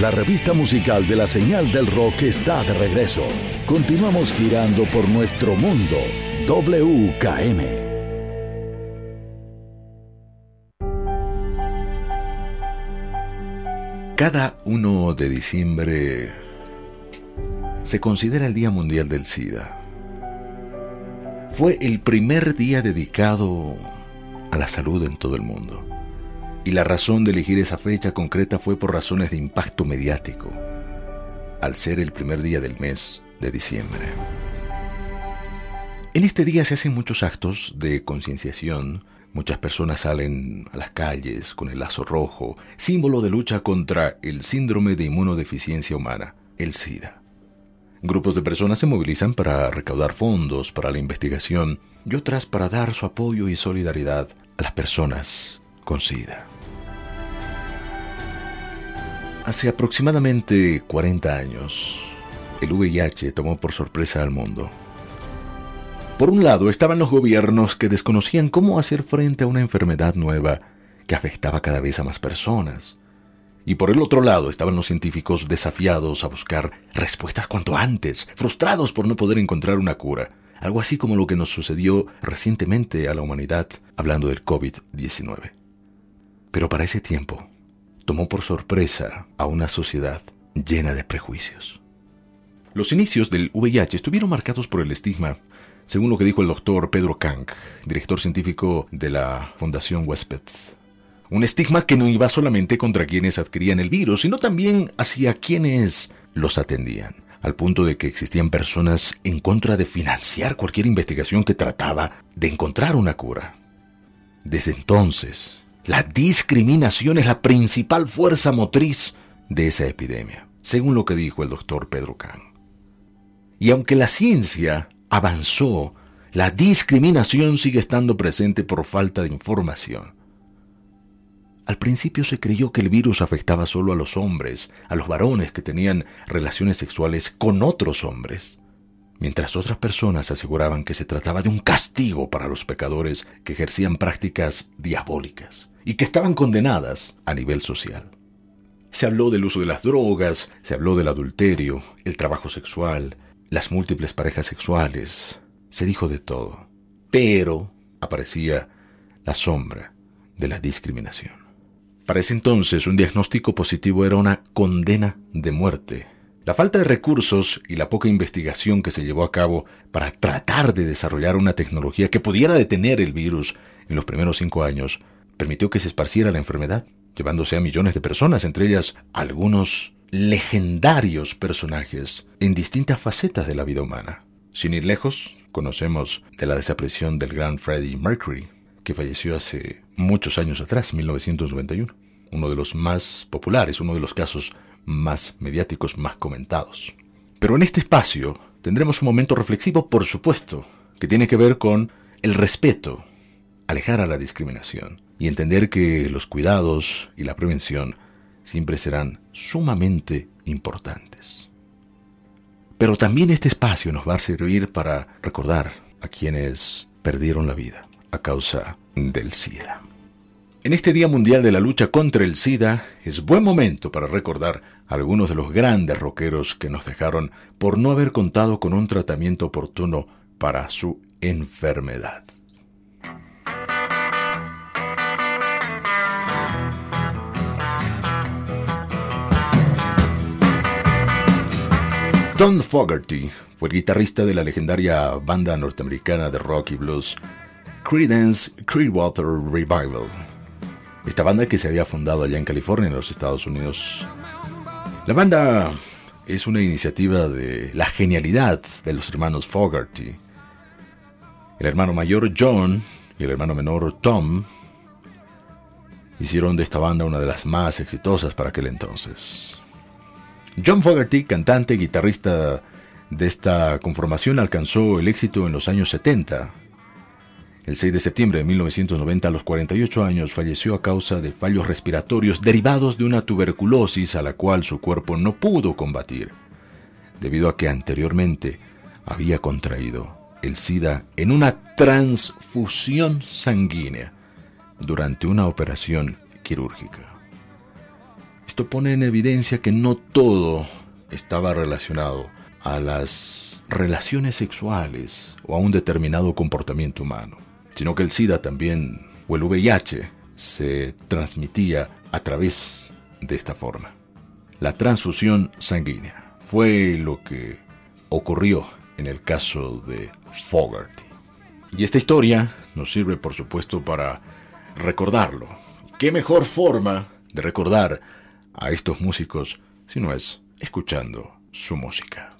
la revista musical de la señal del rock está de regreso. Continuamos girando por nuestro mundo. WKM. Cada 1 de diciembre se considera el Día Mundial del SIDA. Fue el primer día dedicado a la salud en todo el mundo. Y la razón de elegir esa fecha concreta fue por razones de impacto mediático, al ser el primer día del mes de diciembre. En este día se hacen muchos actos de concienciación, muchas personas salen a las calles con el lazo rojo, símbolo de lucha contra el síndrome de inmunodeficiencia humana, el SIDA. Grupos de personas se movilizan para recaudar fondos para la investigación y otras para dar su apoyo y solidaridad a las personas con SIDA. Hace aproximadamente 40 años, el VIH tomó por sorpresa al mundo. Por un lado estaban los gobiernos que desconocían cómo hacer frente a una enfermedad nueva que afectaba cada vez a más personas. Y por el otro lado estaban los científicos desafiados a buscar respuestas cuanto antes, frustrados por no poder encontrar una cura. Algo así como lo que nos sucedió recientemente a la humanidad hablando del COVID-19. Pero para ese tiempo, tomó por sorpresa a una sociedad llena de prejuicios. Los inicios del VIH estuvieron marcados por el estigma, según lo que dijo el doctor Pedro Kank, director científico de la Fundación Westpet. Un estigma que no iba solamente contra quienes adquirían el virus, sino también hacia quienes los atendían, al punto de que existían personas en contra de financiar cualquier investigación que trataba de encontrar una cura. Desde entonces, la discriminación es la principal fuerza motriz de esa epidemia, según lo que dijo el doctor Pedro Kahn. Y aunque la ciencia avanzó, la discriminación sigue estando presente por falta de información. Al principio se creyó que el virus afectaba solo a los hombres, a los varones que tenían relaciones sexuales con otros hombres mientras otras personas aseguraban que se trataba de un castigo para los pecadores que ejercían prácticas diabólicas y que estaban condenadas a nivel social. Se habló del uso de las drogas, se habló del adulterio, el trabajo sexual, las múltiples parejas sexuales, se dijo de todo, pero aparecía la sombra de la discriminación. Para ese entonces un diagnóstico positivo era una condena de muerte la falta de recursos y la poca investigación que se llevó a cabo para tratar de desarrollar una tecnología que pudiera detener el virus en los primeros cinco años permitió que se esparciera la enfermedad, llevándose a millones de personas, entre ellas algunos legendarios personajes en distintas facetas de la vida humana. Sin ir lejos, conocemos de la desaparición del gran Freddie Mercury, que falleció hace muchos años atrás, 1991, uno de los más populares, uno de los casos más mediáticos, más comentados. Pero en este espacio tendremos un momento reflexivo, por supuesto, que tiene que ver con el respeto, alejar a la discriminación y entender que los cuidados y la prevención siempre serán sumamente importantes. Pero también este espacio nos va a servir para recordar a quienes perdieron la vida a causa del SIDA. En este Día Mundial de la Lucha contra el SIDA es buen momento para recordar a algunos de los grandes rockeros que nos dejaron por no haber contado con un tratamiento oportuno para su enfermedad. Tom Fogerty fue el guitarrista de la legendaria banda norteamericana de rock y blues Creedence Clearwater Revival esta banda que se había fundado allá en California, en los Estados Unidos. La banda es una iniciativa de la genialidad de los hermanos Fogarty. El hermano mayor John y el hermano menor Tom hicieron de esta banda una de las más exitosas para aquel entonces. John Fogarty, cantante y guitarrista de esta conformación, alcanzó el éxito en los años 70 el 6 de septiembre de 1990, a los 48 años, falleció a causa de fallos respiratorios derivados de una tuberculosis a la cual su cuerpo no pudo combatir, debido a que anteriormente había contraído el SIDA en una transfusión sanguínea durante una operación quirúrgica. Esto pone en evidencia que no todo estaba relacionado a las relaciones sexuales o a un determinado comportamiento humano, sino que el SIDA también, o el VIH, se transmitía a través de esta forma. La transfusión sanguínea fue lo que ocurrió en el caso de Fogarty. Y esta historia nos sirve, por supuesto, para recordarlo. ¿Qué mejor forma de recordar a estos músicos si no es escuchando su música?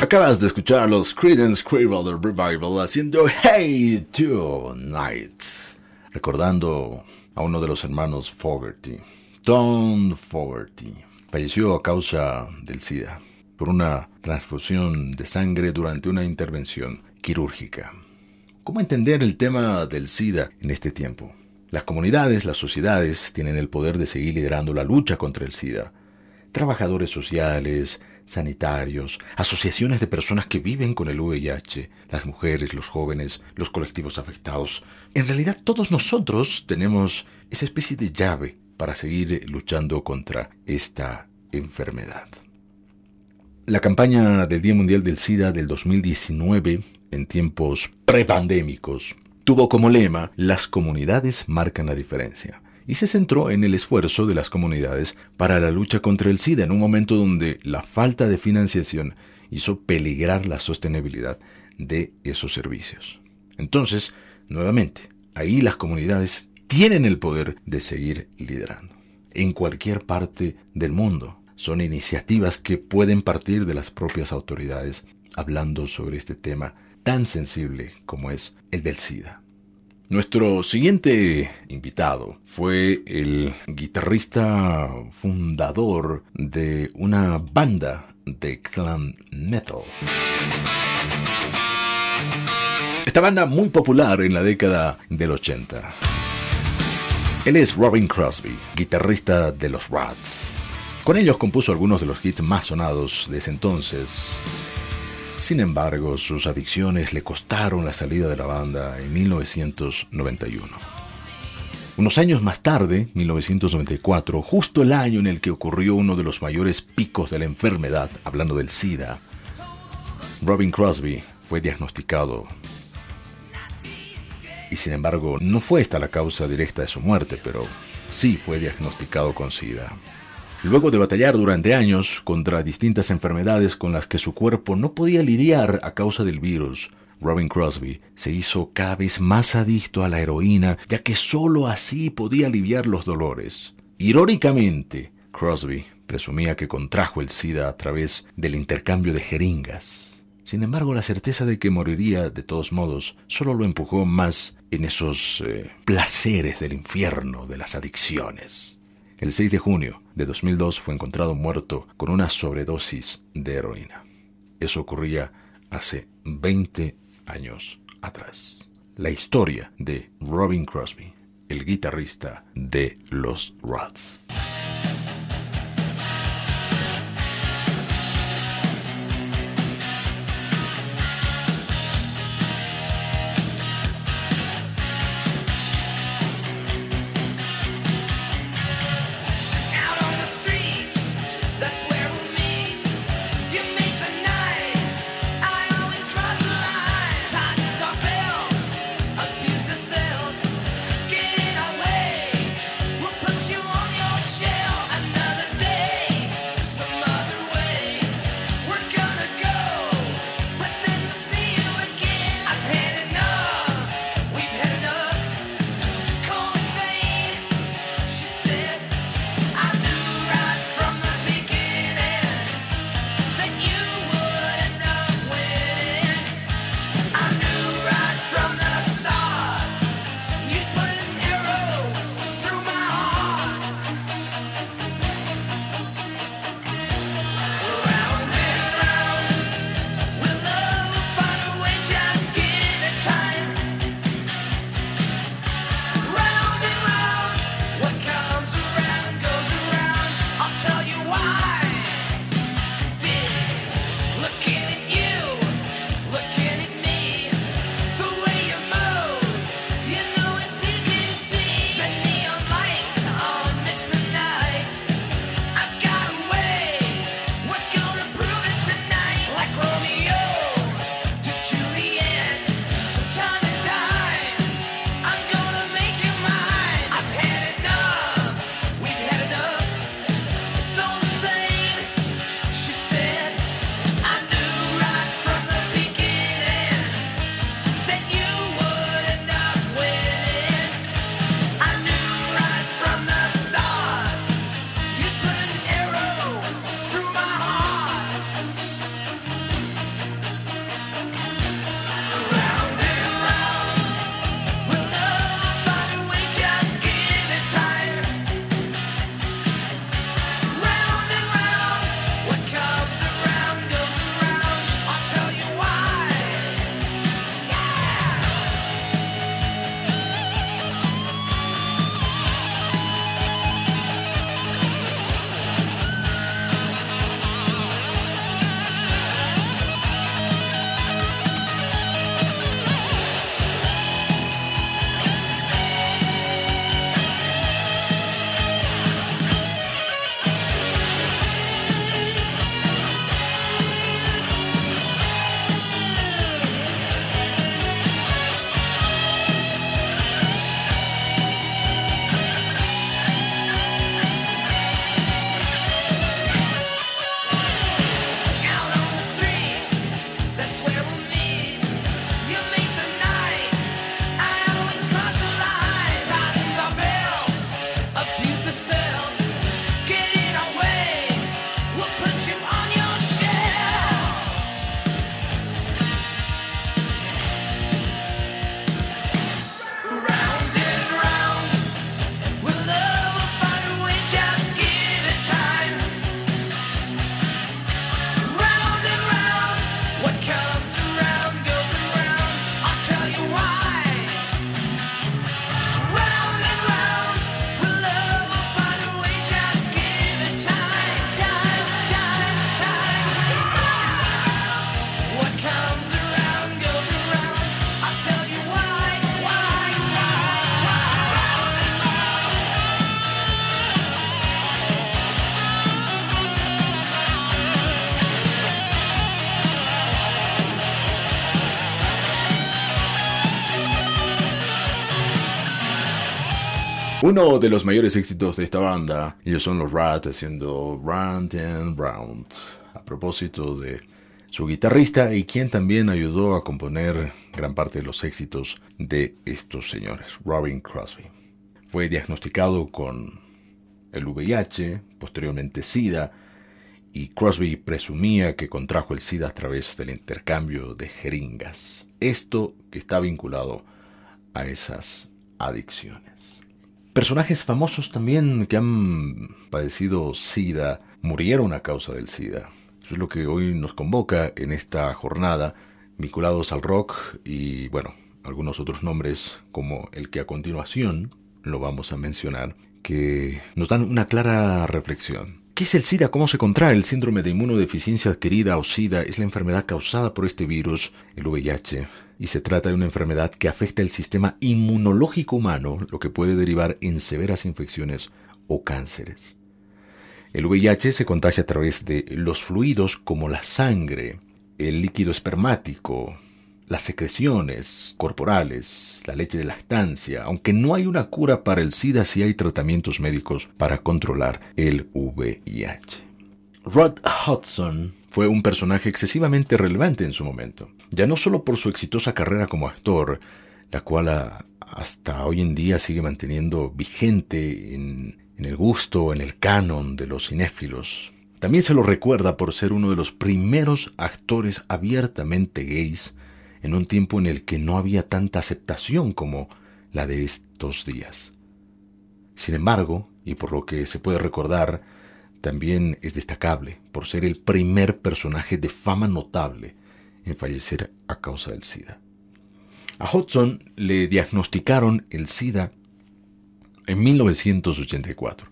Acabas de escuchar los Creedence Clearwater Revival haciendo Hey Tonight, recordando a uno de los hermanos Fogerty, Tom Fogerty. Falleció a causa del SIDA por una transfusión de sangre durante una intervención quirúrgica. ¿Cómo entender el tema del SIDA en este tiempo? Las comunidades, las sociedades tienen el poder de seguir liderando la lucha contra el SIDA. Trabajadores sociales, sanitarios, asociaciones de personas que viven con el VIH, las mujeres, los jóvenes, los colectivos afectados. En realidad todos nosotros tenemos esa especie de llave para seguir luchando contra esta enfermedad. La campaña del Día Mundial del SIDA del 2019, en tiempos prepandémicos, tuvo como lema Las comunidades marcan la diferencia y se centró en el esfuerzo de las comunidades para la lucha contra el SIDA en un momento donde la falta de financiación hizo peligrar la sostenibilidad de esos servicios. Entonces, nuevamente, ahí las comunidades tienen el poder de seguir liderando. En cualquier parte del mundo. Son iniciativas que pueden partir de las propias autoridades hablando sobre este tema tan sensible como es el del SIDA. Nuestro siguiente invitado fue el guitarrista fundador de una banda de clan metal. Esta banda muy popular en la década del 80. Él es Robin Crosby, guitarrista de los Rats. Con ellos compuso algunos de los hits más sonados de ese entonces, sin embargo, sus adicciones le costaron la salida de la banda en 1991. Unos años más tarde, 1994, justo el año en el que ocurrió uno de los mayores picos de la enfermedad, hablando del SIDA, Robin Crosby fue diagnosticado y sin embargo no fue esta la causa directa de su muerte, pero sí fue diagnosticado con SIDA. Luego de batallar durante años contra distintas enfermedades con las que su cuerpo no podía lidiar a causa del virus, Robin Crosby se hizo cada vez más adicto a la heroína, ya que sólo así podía aliviar los dolores. Irónicamente, Crosby presumía que contrajo el SIDA a través del intercambio de jeringas. Sin embargo, la certeza de que moriría de todos modos solo lo empujó más en esos eh, placeres del infierno de las adicciones. El 6 de junio de 2002 fue encontrado muerto con una sobredosis de heroína. Eso ocurría hace 20 años atrás. La historia de Robin Crosby, el guitarrista de los Rods. Uno de los mayores éxitos de esta banda, ellos son los Rats haciendo Round and Round. A propósito de su guitarrista y quien también ayudó a componer gran parte de los éxitos de estos señores, Robin Crosby. Fue diagnosticado con el VIH, posteriormente SIDA, y Crosby presumía que contrajo el SIDA a través del intercambio de jeringas. Esto que está vinculado a esas adicciones. Personajes famosos también que han padecido SIDA murieron a causa del SIDA. Eso es lo que hoy nos convoca en esta jornada, vinculados al rock y, bueno, algunos otros nombres como el que a continuación lo vamos a mencionar, que nos dan una clara reflexión. ¿Qué es el SIDA? ¿Cómo se contrae? El síndrome de inmunodeficiencia adquirida o SIDA es la enfermedad causada por este virus, el VIH, y se trata de una enfermedad que afecta el sistema inmunológico humano, lo que puede derivar en severas infecciones o cánceres. El VIH se contagia a través de los fluidos como la sangre, el líquido espermático, las secreciones corporales, la leche de lactancia, aunque no hay una cura para el SIDA, sí hay tratamientos médicos para controlar el VIH. Rod Hudson fue un personaje excesivamente relevante en su momento, ya no solo por su exitosa carrera como actor, la cual hasta hoy en día sigue manteniendo vigente en, en el gusto, en el canon de los cinéfilos. También se lo recuerda por ser uno de los primeros actores abiertamente gays en un tiempo en el que no había tanta aceptación como la de estos días. Sin embargo, y por lo que se puede recordar, también es destacable por ser el primer personaje de fama notable en fallecer a causa del SIDA. A Hudson le diagnosticaron el SIDA en 1984.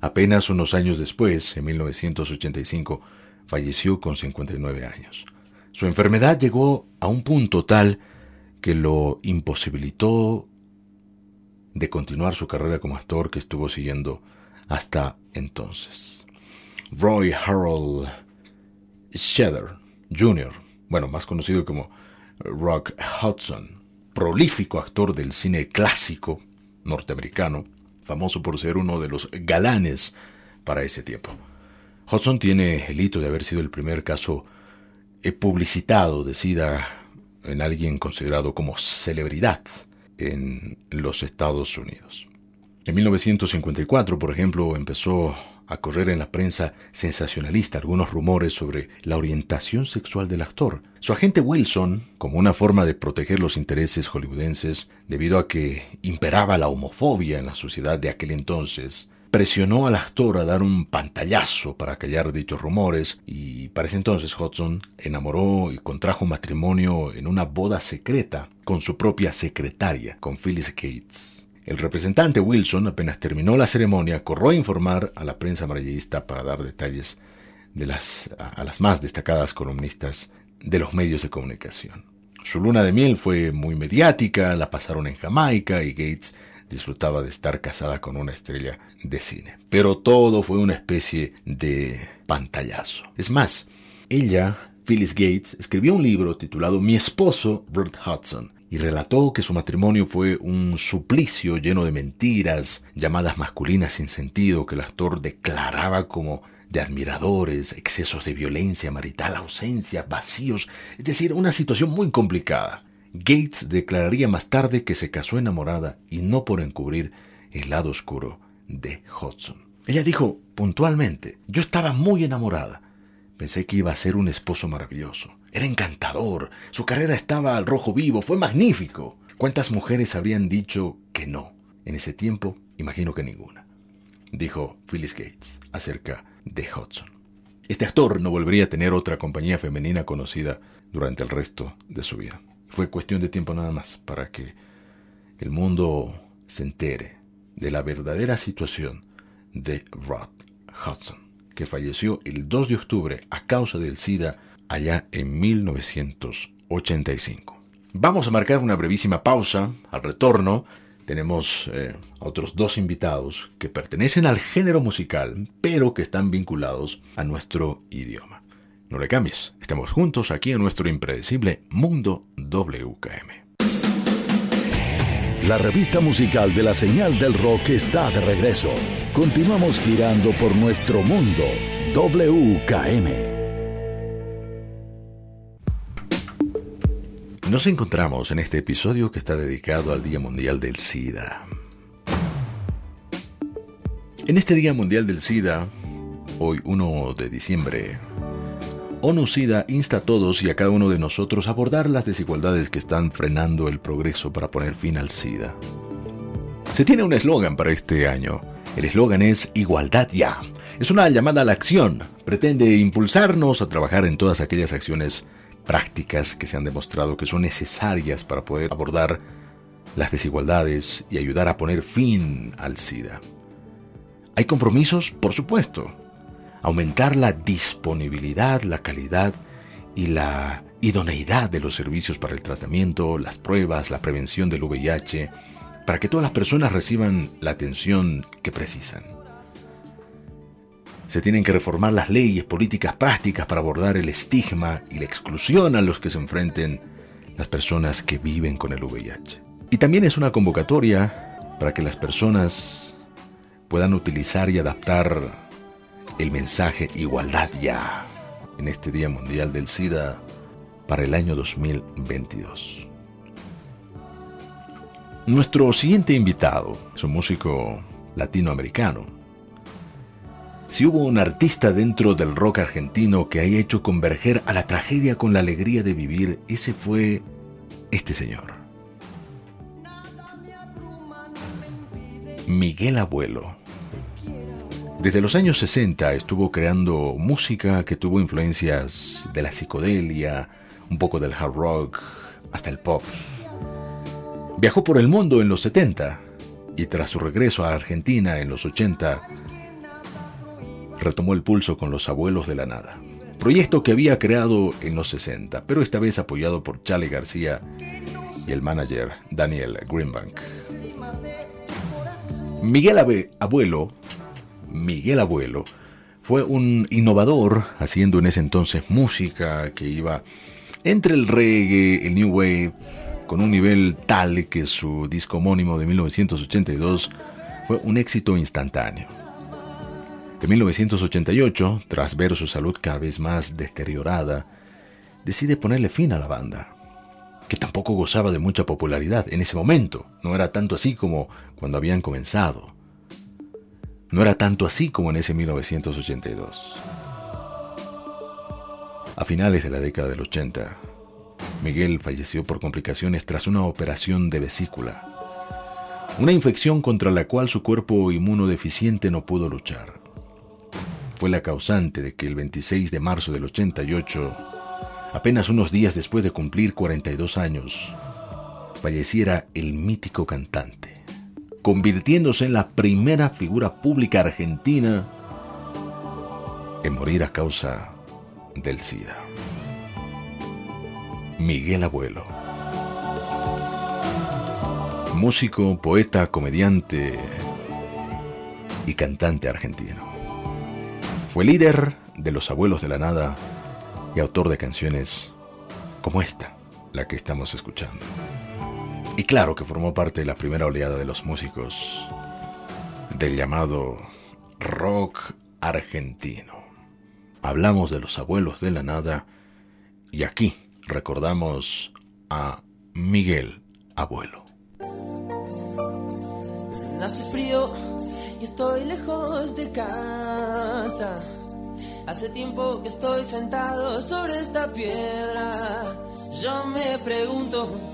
Apenas unos años después, en 1985, falleció con 59 años. Su enfermedad llegó a un punto tal que lo imposibilitó de continuar su carrera como actor que estuvo siguiendo hasta entonces. Roy Harold Shedder Jr., bueno, más conocido como Rock Hudson, prolífico actor del cine clásico norteamericano, famoso por ser uno de los galanes para ese tiempo. Hudson tiene el hito de haber sido el primer caso publicitado de SIDA en alguien considerado como celebridad en los Estados Unidos. En 1954, por ejemplo, empezó a correr en la prensa sensacionalista algunos rumores sobre la orientación sexual del actor. Su agente Wilson, como una forma de proteger los intereses hollywoodenses debido a que imperaba la homofobia en la sociedad de aquel entonces, presionó al actor a dar un pantallazo para callar dichos rumores y para ese entonces Hudson enamoró y contrajo matrimonio en una boda secreta con su propia secretaria, con Phyllis Gates. El representante Wilson, apenas terminó la ceremonia, corrió a informar a la prensa amarillista para dar detalles a las más destacadas columnistas de los medios de comunicación. Su luna de miel fue muy mediática, la pasaron en Jamaica y Gates disfrutaba de estar casada con una estrella de cine. Pero todo fue una especie de pantallazo. Es más, ella, Phyllis Gates, escribió un libro titulado Mi esposo, Robert Hudson, y relató que su matrimonio fue un suplicio lleno de mentiras, llamadas masculinas sin sentido que el actor declaraba como de admiradores, excesos de violencia marital, ausencia, vacíos, es decir, una situación muy complicada. Gates declararía más tarde que se casó enamorada y no por encubrir el lado oscuro de Hudson. Ella dijo puntualmente, yo estaba muy enamorada. Pensé que iba a ser un esposo maravilloso. Era encantador. Su carrera estaba al rojo vivo. Fue magnífico. ¿Cuántas mujeres habrían dicho que no? En ese tiempo, imagino que ninguna. Dijo Phyllis Gates acerca de Hudson. Este actor no volvería a tener otra compañía femenina conocida durante el resto de su vida. Fue cuestión de tiempo nada más para que el mundo se entere de la verdadera situación de Rod Hudson, que falleció el 2 de octubre a causa del SIDA allá en 1985. Vamos a marcar una brevísima pausa. Al retorno tenemos eh, otros dos invitados que pertenecen al género musical, pero que están vinculados a nuestro idioma. No le cambies, estamos juntos aquí en nuestro impredecible Mundo WKM. La revista musical de la señal del rock está de regreso. Continuamos girando por nuestro mundo. WKM. Nos encontramos en este episodio que está dedicado al Día Mundial del SIDA. En este Día Mundial del SIDA, hoy 1 de diciembre, ONU SIDA insta a todos y a cada uno de nosotros a abordar las desigualdades que están frenando el progreso para poner fin al SIDA. Se tiene un eslogan para este año. El eslogan es Igualdad ya. Es una llamada a la acción. Pretende impulsarnos a trabajar en todas aquellas acciones prácticas que se han demostrado que son necesarias para poder abordar las desigualdades y ayudar a poner fin al SIDA. ¿Hay compromisos? Por supuesto aumentar la disponibilidad, la calidad y la idoneidad de los servicios para el tratamiento, las pruebas, la prevención del VIH, para que todas las personas reciban la atención que precisan. Se tienen que reformar las leyes, políticas prácticas para abordar el estigma y la exclusión a los que se enfrenten las personas que viven con el VIH. Y también es una convocatoria para que las personas puedan utilizar y adaptar el mensaje Igualdad ya en este Día Mundial del SIDA para el año 2022. Nuestro siguiente invitado es un músico latinoamericano. Si hubo un artista dentro del rock argentino que haya hecho converger a la tragedia con la alegría de vivir, ese fue este señor. Miguel Abuelo desde los años 60 estuvo creando música que tuvo influencias de la psicodelia, un poco del hard rock, hasta el pop. Viajó por el mundo en los 70 y tras su regreso a Argentina en los 80, retomó el pulso con Los Abuelos de la Nada, proyecto que había creado en los 60, pero esta vez apoyado por Charlie García y el manager Daniel Greenbank. Miguel Abuelo Miguel Abuelo, fue un innovador haciendo en ese entonces música que iba entre el reggae, el new wave, con un nivel tal que su disco homónimo de 1982 fue un éxito instantáneo. En 1988, tras ver su salud cada vez más deteriorada, decide ponerle fin a la banda, que tampoco gozaba de mucha popularidad en ese momento, no era tanto así como cuando habían comenzado. No era tanto así como en ese 1982. A finales de la década del 80, Miguel falleció por complicaciones tras una operación de vesícula, una infección contra la cual su cuerpo inmunodeficiente no pudo luchar. Fue la causante de que el 26 de marzo del 88, apenas unos días después de cumplir 42 años, falleciera el mítico cantante convirtiéndose en la primera figura pública argentina en morir a causa del SIDA. Miguel Abuelo. Músico, poeta, comediante y cantante argentino. Fue líder de Los Abuelos de la Nada y autor de canciones como esta, la que estamos escuchando. Y claro que formó parte de la primera oleada de los músicos del llamado rock argentino. Hablamos de los abuelos de la nada y aquí recordamos a Miguel Abuelo. Hace frío y estoy lejos de casa. Hace tiempo que estoy sentado sobre esta piedra. Yo me pregunto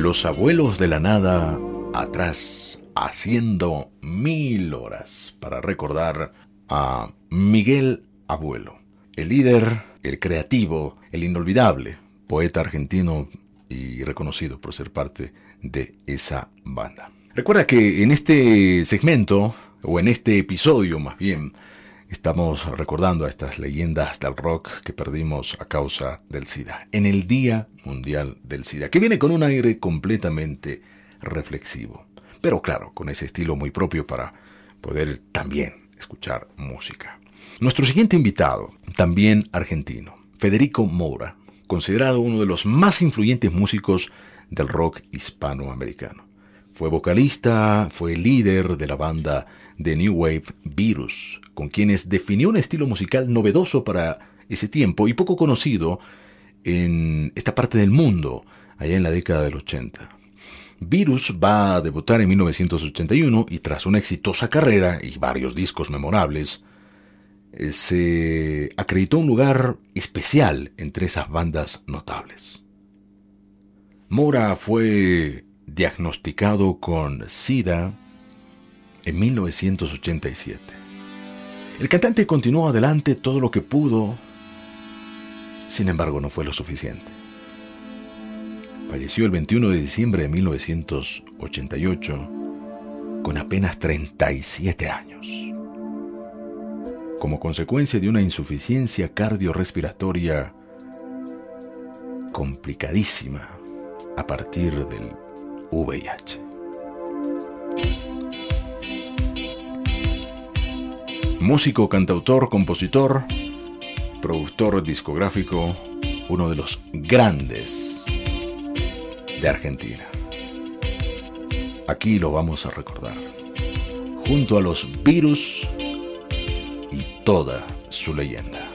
Los abuelos de la nada atrás, haciendo mil horas para recordar a Miguel Abuelo, el líder, el creativo, el inolvidable, poeta argentino y reconocido por ser parte de esa banda. Recuerda que en este segmento, o en este episodio más bien, Estamos recordando a estas leyendas del rock que perdimos a causa del SIDA, en el Día Mundial del SIDA, que viene con un aire completamente reflexivo, pero claro, con ese estilo muy propio para poder también escuchar música. Nuestro siguiente invitado, también argentino, Federico Moura, considerado uno de los más influyentes músicos del rock hispanoamericano. Fue vocalista, fue líder de la banda de New Wave Virus, con quienes definió un estilo musical novedoso para ese tiempo y poco conocido en esta parte del mundo, allá en la década del 80. Virus va a debutar en 1981 y tras una exitosa carrera y varios discos memorables, se acreditó un lugar especial entre esas bandas notables. Mora fue diagnosticado con SIDA en 1987. El cantante continuó adelante todo lo que pudo, sin embargo no fue lo suficiente. Falleció el 21 de diciembre de 1988 con apenas 37 años, como consecuencia de una insuficiencia cardiorrespiratoria complicadísima a partir del VIH. Músico, cantautor, compositor, productor discográfico, uno de los grandes de Argentina. Aquí lo vamos a recordar, junto a los virus y toda su leyenda.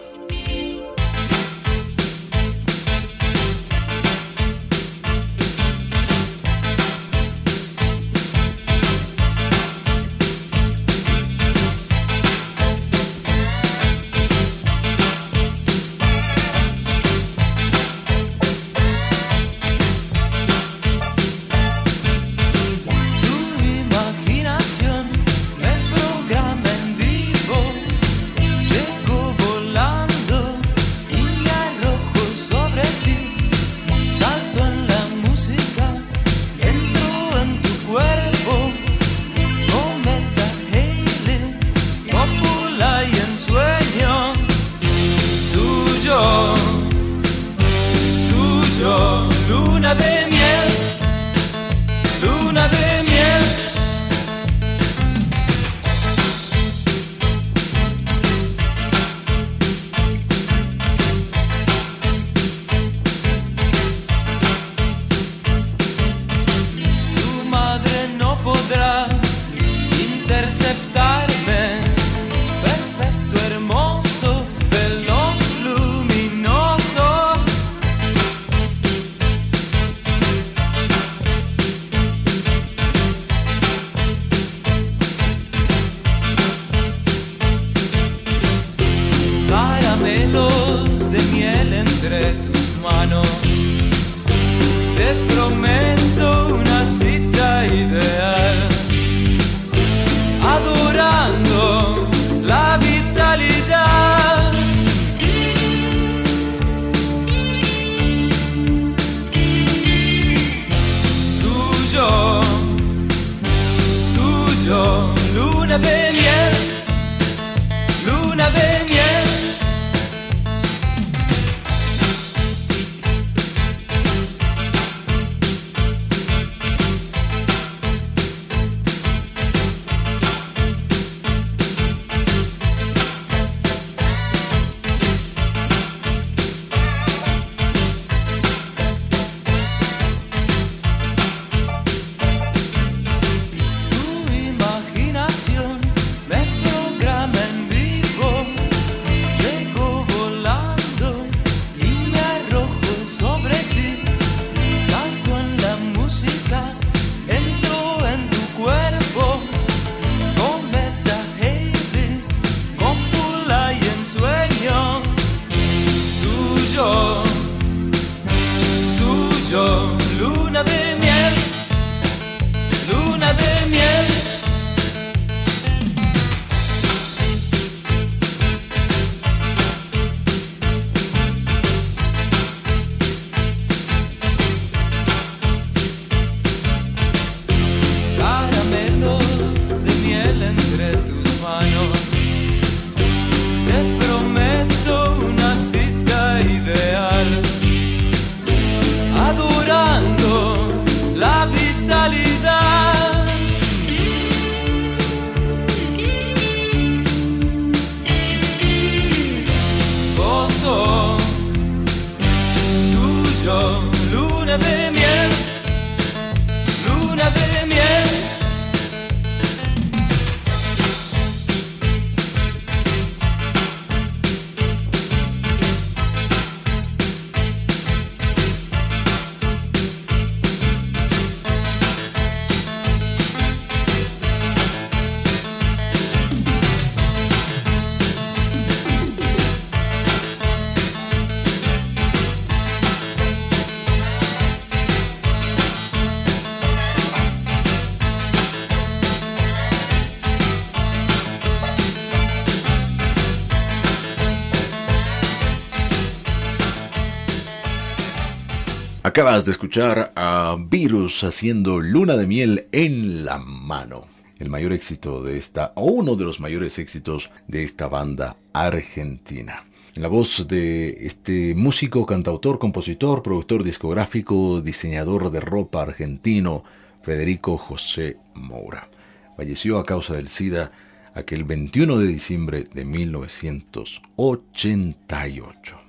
Acabas de escuchar a Virus haciendo Luna de Miel en la mano. El mayor éxito de esta, o uno de los mayores éxitos de esta banda argentina. En la voz de este músico, cantautor, compositor, productor discográfico, diseñador de ropa argentino, Federico José Moura. Falleció a causa del SIDA aquel 21 de diciembre de 1988.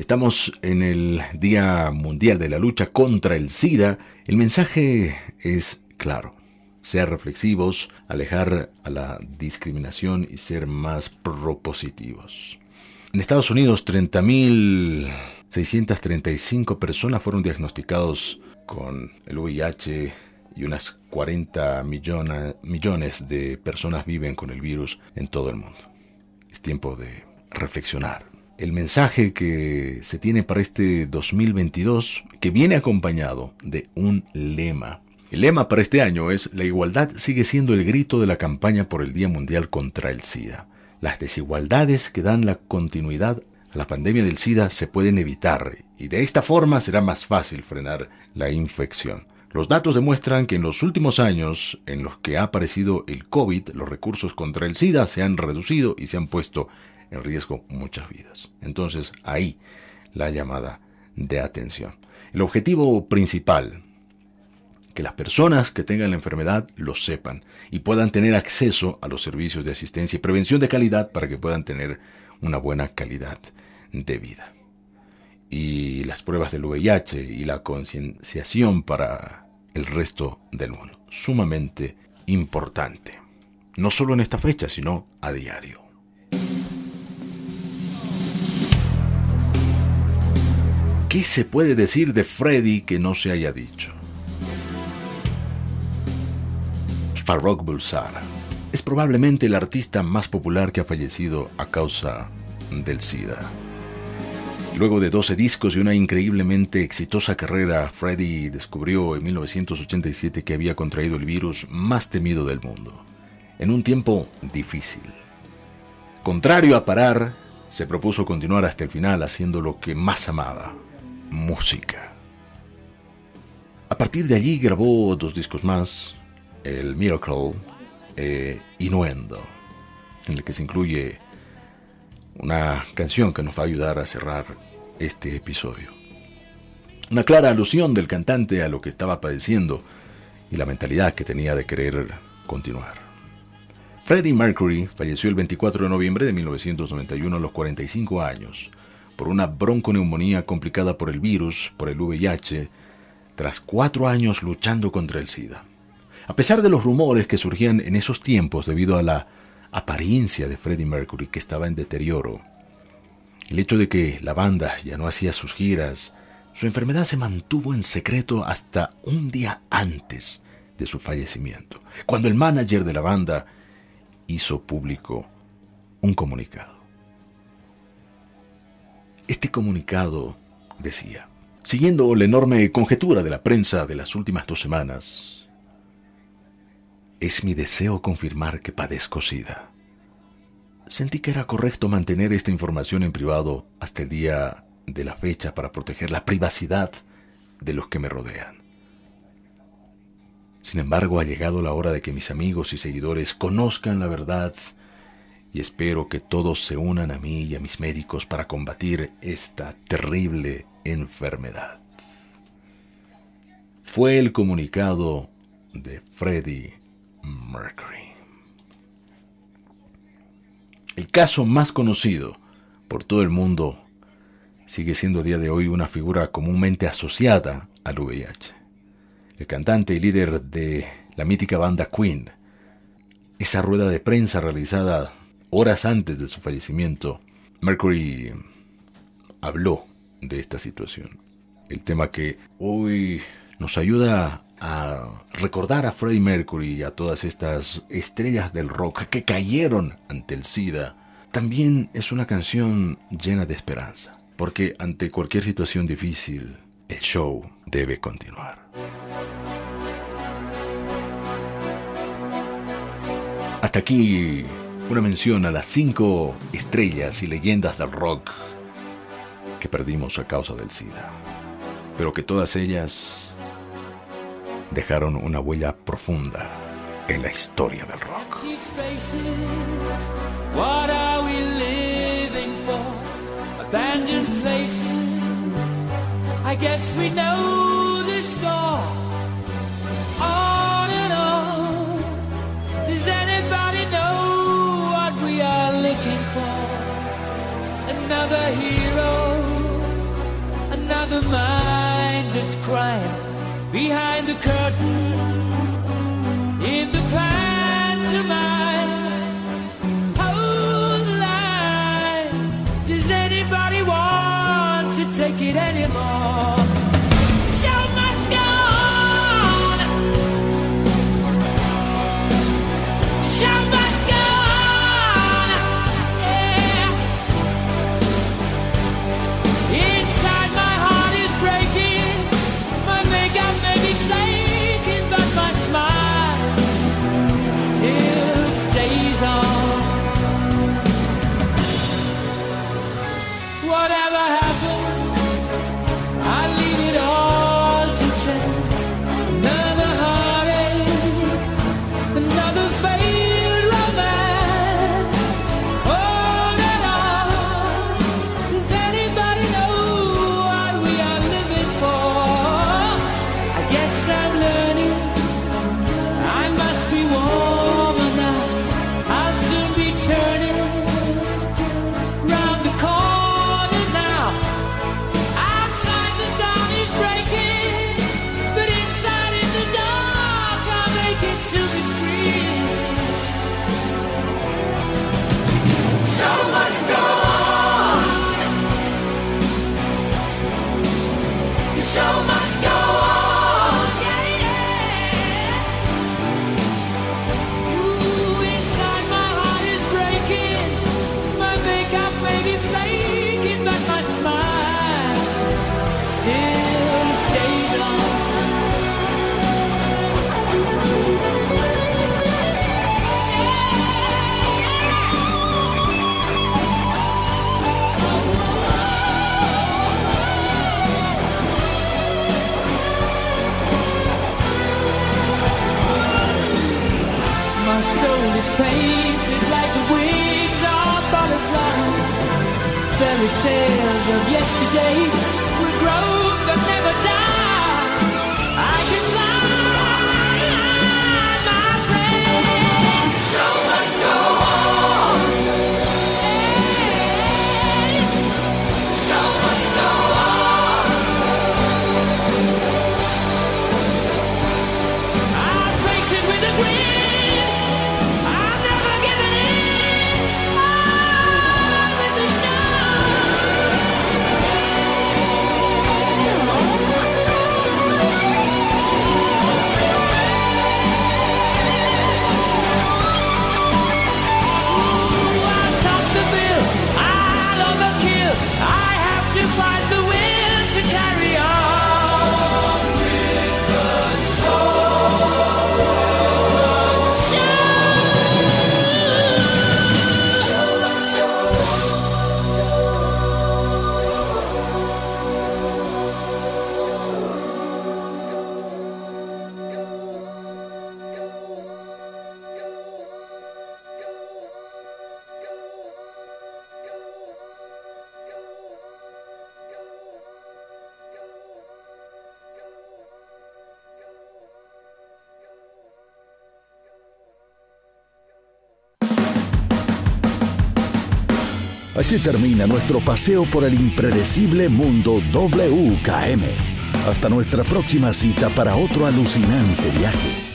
Estamos en el Día Mundial de la Lucha contra el SIDA. El mensaje es claro. Ser reflexivos, alejar a la discriminación y ser más propositivos. En Estados Unidos, 30.635 personas fueron diagnosticados con el VIH y unas 40 millones de personas viven con el virus en todo el mundo. Es tiempo de reflexionar el mensaje que se tiene para este 2022, que viene acompañado de un lema. El lema para este año es La igualdad sigue siendo el grito de la campaña por el Día Mundial contra el SIDA. Las desigualdades que dan la continuidad a la pandemia del SIDA se pueden evitar y de esta forma será más fácil frenar la infección. Los datos demuestran que en los últimos años en los que ha aparecido el COVID, los recursos contra el SIDA se han reducido y se han puesto en riesgo muchas vidas. Entonces ahí la llamada de atención. El objetivo principal, que las personas que tengan la enfermedad lo sepan y puedan tener acceso a los servicios de asistencia y prevención de calidad para que puedan tener una buena calidad de vida. Y las pruebas del VIH y la concienciación para el resto del mundo. Sumamente importante. No solo en esta fecha, sino a diario. ¿Qué se puede decir de Freddy que no se haya dicho? Farrokh Bulsara es probablemente el artista más popular que ha fallecido a causa del SIDA. Luego de 12 discos y una increíblemente exitosa carrera, Freddy descubrió en 1987 que había contraído el virus más temido del mundo, en un tiempo difícil. Contrario a parar, se propuso continuar hasta el final haciendo lo que más amaba, música. A partir de allí grabó dos discos más, el Miracle e Innuendo, en el que se incluye una canción que nos va a ayudar a cerrar este episodio. Una clara alusión del cantante a lo que estaba padeciendo y la mentalidad que tenía de querer continuar. Freddie Mercury falleció el 24 de noviembre de 1991 a los 45 años por una bronconeumonía complicada por el virus, por el VIH, tras cuatro años luchando contra el SIDA. A pesar de los rumores que surgían en esos tiempos debido a la apariencia de Freddie Mercury que estaba en deterioro, el hecho de que la banda ya no hacía sus giras, su enfermedad se mantuvo en secreto hasta un día antes de su fallecimiento, cuando el manager de la banda hizo público un comunicado. Este comunicado decía, siguiendo la enorme conjetura de la prensa de las últimas dos semanas, es mi deseo confirmar que padezco SIDA. Sentí que era correcto mantener esta información en privado hasta el día de la fecha para proteger la privacidad de los que me rodean. Sin embargo, ha llegado la hora de que mis amigos y seguidores conozcan la verdad y espero que todos se unan a mí y a mis médicos para combatir esta terrible enfermedad. Fue el comunicado de Freddie Mercury. El caso más conocido por todo el mundo sigue siendo a día de hoy una figura comúnmente asociada al VIH. El cantante y líder de la mítica banda Queen, esa rueda de prensa realizada horas antes de su fallecimiento, Mercury habló de esta situación. El tema que hoy nos ayuda a recordar a Freddie Mercury y a todas estas estrellas del rock que cayeron ante el SIDA, también es una canción llena de esperanza, porque ante cualquier situación difícil, el show debe continuar. Hasta aquí una mención a las cinco estrellas y leyendas del rock que perdimos a causa del SIDA. pero que todas ellas dejaron una huella profunda en la historia del rock. I guess we know. Another hero, another mindless crime behind the curtain in the pantomime. Termina nuestro paseo por el impredecible mundo WKM. Hasta nuestra próxima cita para otro alucinante viaje.